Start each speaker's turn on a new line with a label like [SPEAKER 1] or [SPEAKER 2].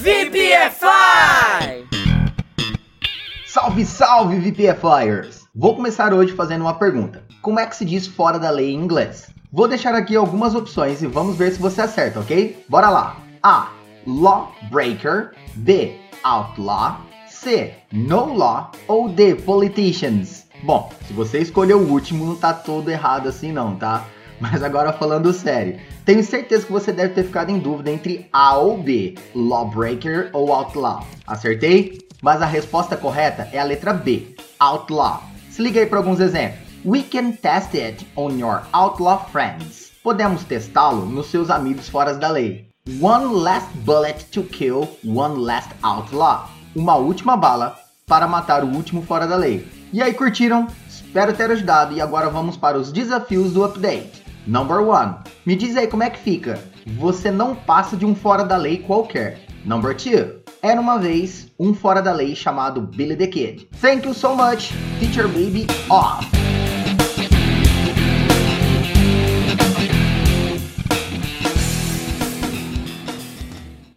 [SPEAKER 1] VPFI!
[SPEAKER 2] Salve, salve, VPFIers! Vou começar hoje fazendo uma pergunta. Como é que se diz fora da lei em inglês? Vou deixar aqui algumas opções e vamos ver se você acerta, ok? Bora lá! A. Lawbreaker B. Outlaw C. No law ou D. Politicians? Bom, se você escolheu o último, não tá todo errado assim não, tá? Mas agora falando sério, tenho certeza que você deve ter ficado em dúvida entre A ou B, Lawbreaker ou Outlaw. Acertei? Mas a resposta correta é a letra B, Outlaw. Se liga aí para alguns exemplos. We can test it on your outlaw friends. Podemos testá-lo nos seus amigos fora da lei. One last bullet to kill one last outlaw. Uma última bala para matar o último fora da lei. E aí, curtiram? Espero ter ajudado e agora vamos para os desafios do update. Number 1. Me diz aí como é que fica. Você não passa de um fora da lei qualquer. Number 2. Era uma vez um fora da lei chamado Billy the Kid. Thank you so much, Teacher Baby off!